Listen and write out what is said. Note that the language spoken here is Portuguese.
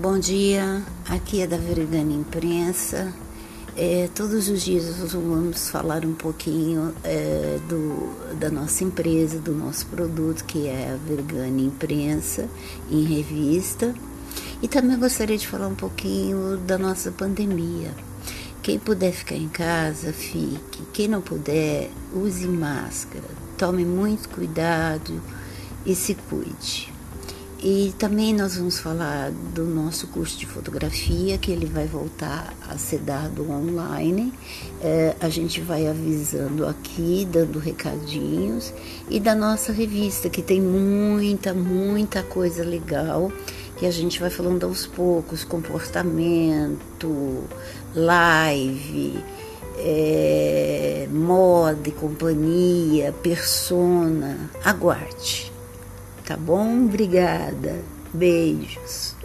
Bom dia, aqui é da Vergana Imprensa. É, todos os dias vamos falar um pouquinho é, do, da nossa empresa, do nosso produto, que é a Vergana Imprensa, em revista. E também gostaria de falar um pouquinho da nossa pandemia. Quem puder ficar em casa, fique. Quem não puder, use máscara. Tome muito cuidado e se cuide. E também nós vamos falar do nosso curso de fotografia, que ele vai voltar a ser dado online. É, a gente vai avisando aqui, dando recadinhos. E da nossa revista, que tem muita, muita coisa legal que a gente vai falando aos poucos: comportamento, live. É, moda e companhia, persona, aguarde. Tá bom? Obrigada. Beijos.